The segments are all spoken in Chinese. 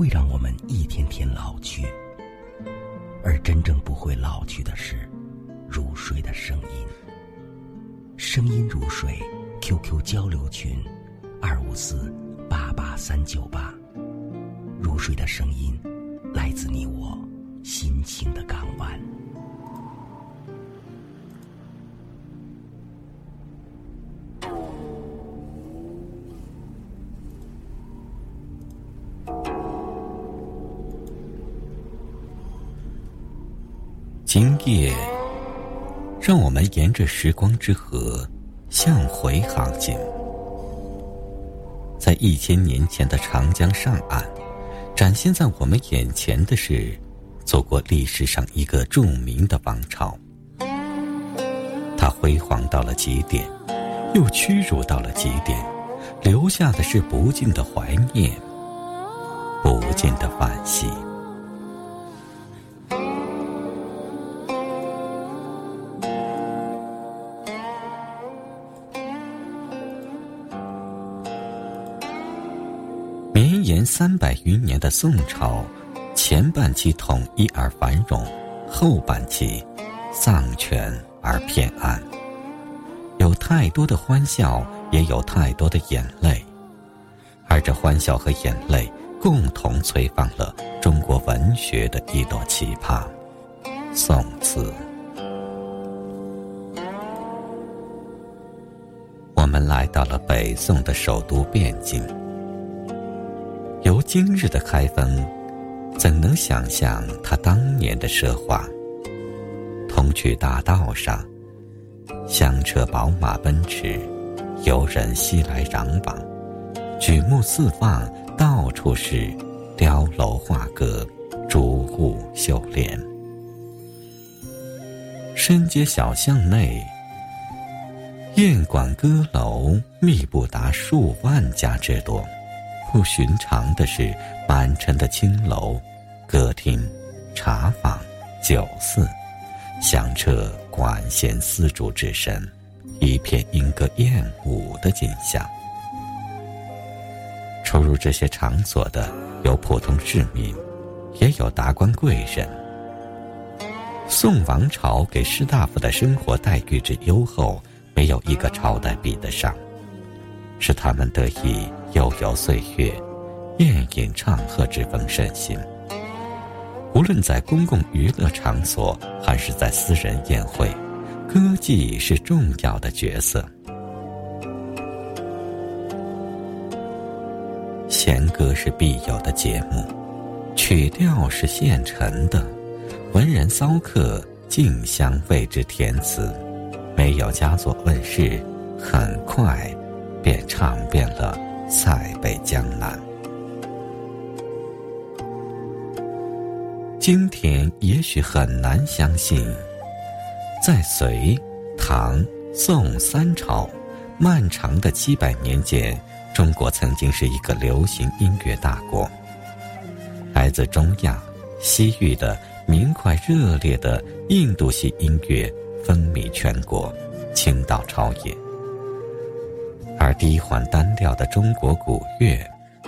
会让我们一天天老去，而真正不会老去的是入睡的声音。声音如水，QQ 交流群：二五四八八三九八。入睡的声音，来自你我心情的港湾。今夜，让我们沿着时光之河向回航行，在一千年前的长江上岸，展现在我们眼前的是走过历史上一个著名的王朝。它辉煌到了极点，又屈辱到了极点，留下的是不尽的怀念，不尽的惋惜。绵延三百余年的宋朝，前半期统一而繁荣，后半期丧权而偏安。有太多的欢笑，也有太多的眼泪，而这欢笑和眼泪共同催放了中国文学的一朵奇葩——宋词。我们来到了北宋的首都汴京。由今日的开封，怎能想象他当年的奢华？通衢大道上，香车宝马奔驰，游人熙来攘往，举目四望，到处是雕楼画阁、朱户绣帘。深街小巷内，宴馆歌楼密不达数万家之多。不寻常的是，满城的青楼、歌厅、茶坊、酒肆，响彻管弦丝竹之声，一片莺歌燕舞的景象。出入这些场所的有普通市民，也有达官贵人。宋王朝给士大夫的生活待遇之优厚，没有一个朝代比得上，使他们得以。悠悠岁月，宴饮唱和之风盛行。无论在公共娱乐场所，还是在私人宴会，歌妓是重要的角色。弦歌是必有的节目，曲调是现成的，文人骚客竞相为之填词，没有佳作问世，很快便唱遍了。塞北江南，今天也许很难相信，在隋、唐、宋三朝漫长的七百年间，中国曾经是一个流行音乐大国。来自中亚、西域的明快热烈的印度系音乐风靡全国，倾倒朝野。而低缓单调的中国古乐，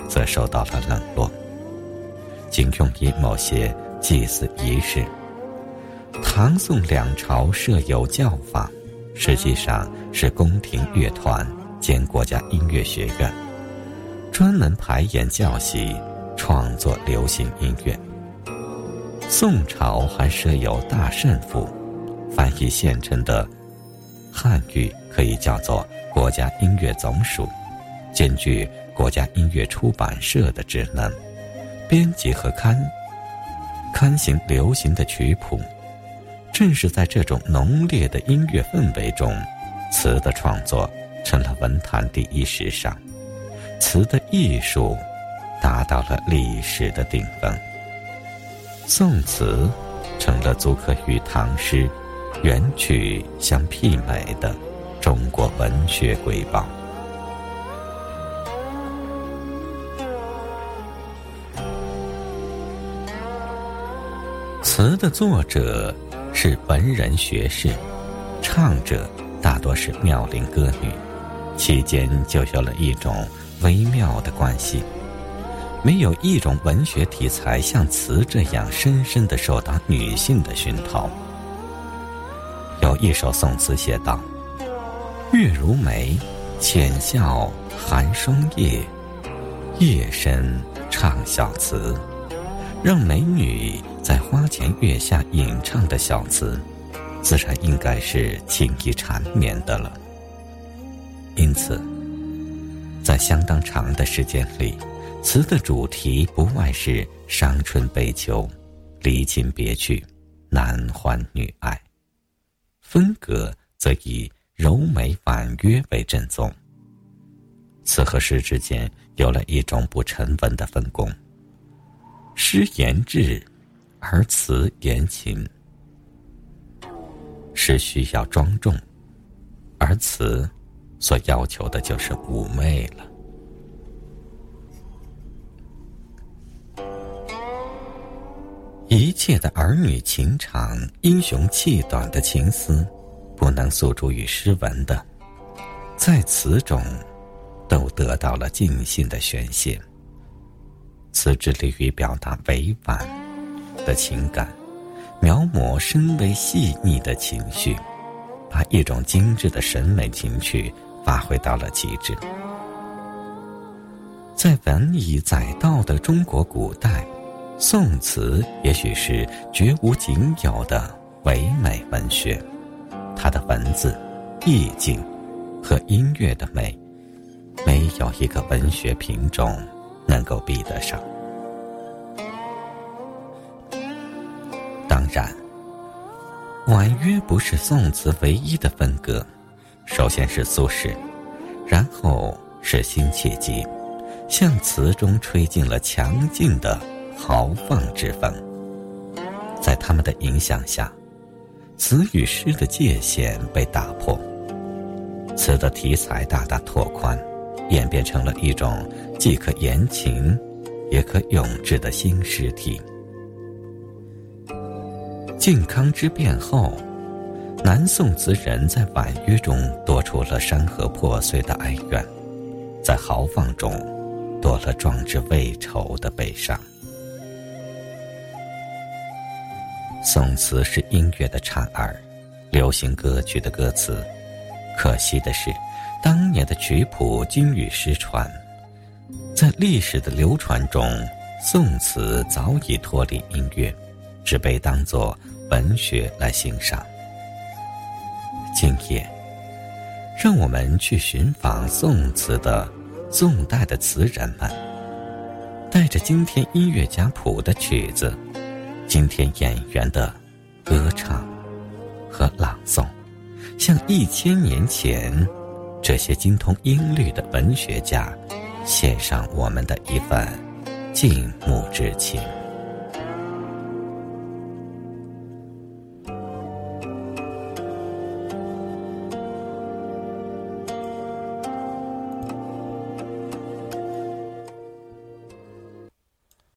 则受到了冷落，仅用于某些祭祀仪式。唐宋两朝设有教坊，实际上是宫廷乐团兼国家音乐学院，专门排演教习、创作流行音乐。宋朝还设有大圣府，翻译现成的汉语可以叫做。国家音乐总署兼具国家音乐出版社的职能，编辑和刊刊行流行的曲谱。正是在这种浓烈的音乐氛围中，词的创作成了文坛第一时尚，词的艺术达到了历史的顶峰。宋词成了足可与唐诗、元曲相媲美的。中国文学瑰宝，词的作者是文人学士，唱者大多是妙龄歌女，其间就有了一种微妙的关系。没有一种文学题材像词这样深深的受到女性的熏陶。有一首宋词写道：“月如眉，浅笑含霜叶，夜深唱小词。”让美女在花前月下吟唱的小词，自然应该是情意缠绵的了。因此，在相当长的时间里，词的主题不外是伤春悲秋、离情别绪、男欢女爱，风格则以柔美婉约为正宗。词和诗之间有了一种不成文的分工。诗言志，而词言情。诗需要庄重，而词所要求的就是妩媚了。一切的儿女情长、英雄气短的情思，不能诉诸于诗文的，在词中，都得到了尽兴的宣泄。词致力于表达委婉的情感，描摹深微细腻的情绪，把一种精致的审美情趣发挥到了极致。在文以载道的中国古代，宋词也许是绝无仅有的唯美文学，它的文字、意境和音乐的美，没有一个文学品种。能够比得上。当然，婉约不是宋词唯一的风格，首先是苏轼，然后是辛弃疾，向词中吹进了强劲的豪放之风。在他们的影响下，词与诗的界限被打破，词的题材大大拓宽。演变成了一种既可言情，也可咏志的新诗体。靖康之变后，南宋词人在婉约中多出了山河破碎的哀怨，在豪放中多了壮志未酬的悲伤。宋词是音乐的产儿，流行歌曲的歌词。可惜的是。当年的曲谱均已失传，在历史的流传中，宋词早已脱离音乐，只被当作文学来欣赏。今夜，让我们去寻访宋词的宋代的词人们，带着今天音乐家谱的曲子，今天演员的歌唱和朗诵，向一千年前。这些精通音律的文学家，献上我们的一份敬慕之情。